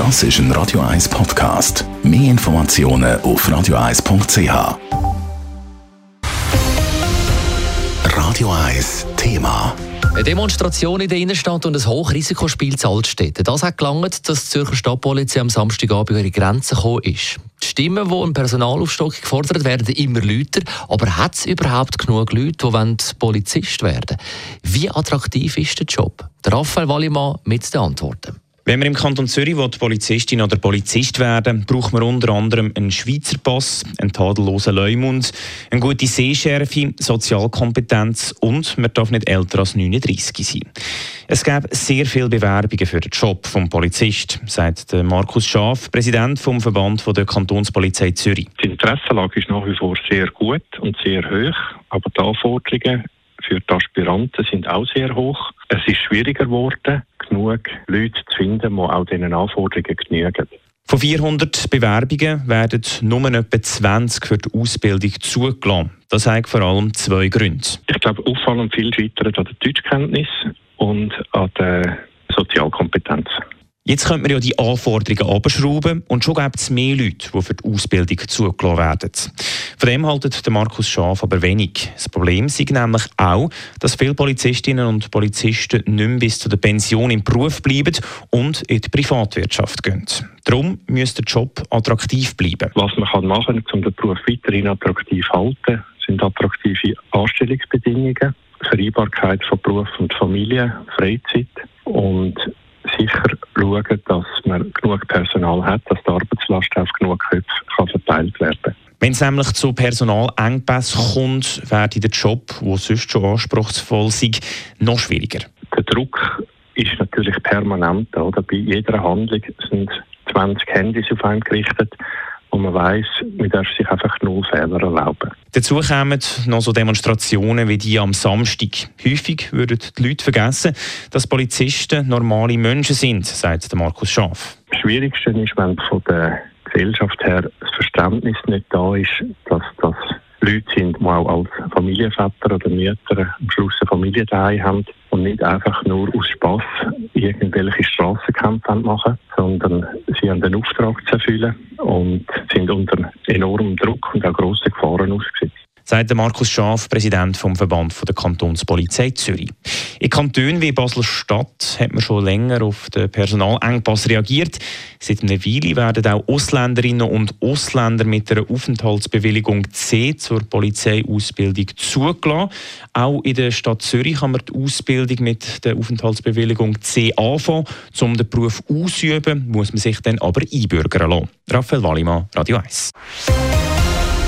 Das ist ein Radio 1 Podcast. Mehr Informationen auf radio1.ch. Radio 1 Thema. Eine Demonstration in der Innenstadt und ein Hochrisikospiel zu Altstädten. Das hat gelangt, dass die Zürcher Stadtpolizei am Samstagabend über ihre Grenzen gekommen ist. Die Stimmen, die im Personalaufstockung gefordert werden, immer lauter. Aber hat es überhaupt genug Leute, die Polizist werden wollen? Wie attraktiv ist der Job? Raphael Wallimann mit den Antworten. Wenn man im Kanton Zürich will, Polizistin oder Polizist werden braucht man unter anderem einen Schweizer Pass, einen tadellosen Leumund, eine gute Sehschärfe, Sozialkompetenz und man darf nicht älter als 39 sein. Es gäbe sehr viele Bewerbungen für den Job vom Polizist, sagt Markus Schaaf, Präsident vom Verband der Kantonspolizei Zürich. Die Interessenlage ist nach wie vor sehr gut und sehr hoch, aber die Anforderungen für die Aspiranten sind auch sehr hoch. Es ist schwieriger geworden, genug Leute zu finden, die auch diesen Anforderungen genügen. Von 400 Bewerbungen werden nur etwa 20 für die Ausbildung zugelassen. Das hat vor allem zwei Gründe. Ich glaube, auffallend viel scheitern an der Deutschkenntnis und an der Sozialkompetenz. Jetzt könnte man ja die Anforderungen abschrauben und schon gibt es mehr Leute, die für die Ausbildung zugelassen werden. Von dem haltet der Markus Schaaf aber wenig. Das Problem ist nämlich auch, dass viele Polizistinnen und Polizisten nicht mehr bis zur Pension im Beruf bleiben und in die Privatwirtschaft gehen. Darum müsste der Job attraktiv bleiben. Was man kann machen kann, um den Beruf weiterhin attraktiv zu halten, sind attraktive Anstellungsbedingungen, Vereinbarkeit von Beruf und Familie, Freizeit und sicher schauen, dass man genug Personal hat, dass die Arbeitslast auf genug Köpfe kann verteilt werden kann. Wenn es nämlich zu Personalengpässen kommt, werde der Job, der sonst schon anspruchsvoll ist, noch schwieriger. Der Druck ist natürlich permanent. Oder? Bei jeder Handlung sind 20 Handys auf einen gerichtet und man weiß, man darf sich einfach null Fehler erlauben. Dazu kommen noch so Demonstrationen wie die am Samstag. Häufig würden die Leute vergessen, dass Polizisten normale Menschen sind, sagt Markus Schaaf. Das Schwierigste ist, wenn von der Gesellschaft her das Verständnis nicht da ist, dass das Leute sind, die auch als Familienväter oder Mütter am Schluss eine Familie daheim haben und nicht einfach nur aus Spass irgendwelche Strassenkämpfe machen, sondern sie haben den Auftrag zu erfüllen und sind unter enormem Druck und auch grossen Gefahren ausgesetzt sagt Markus Schaaf, Präsident vom Verband der Kantonspolizei Zürich. In Kantonen wie Basel-Stadt hat man schon länger auf den Personalengpass reagiert. Seit einer Weile werden auch Ausländerinnen und Ausländer mit einer Aufenthaltsbewilligung C zur Polizeiausbildung zugelassen. Auch in der Stadt Zürich kann man die Ausbildung mit der Aufenthaltsbewilligung C anfangen. Um den Beruf auszuüben, muss man sich dann aber einbürgern lassen. Raphael Wallimann, Radio 1.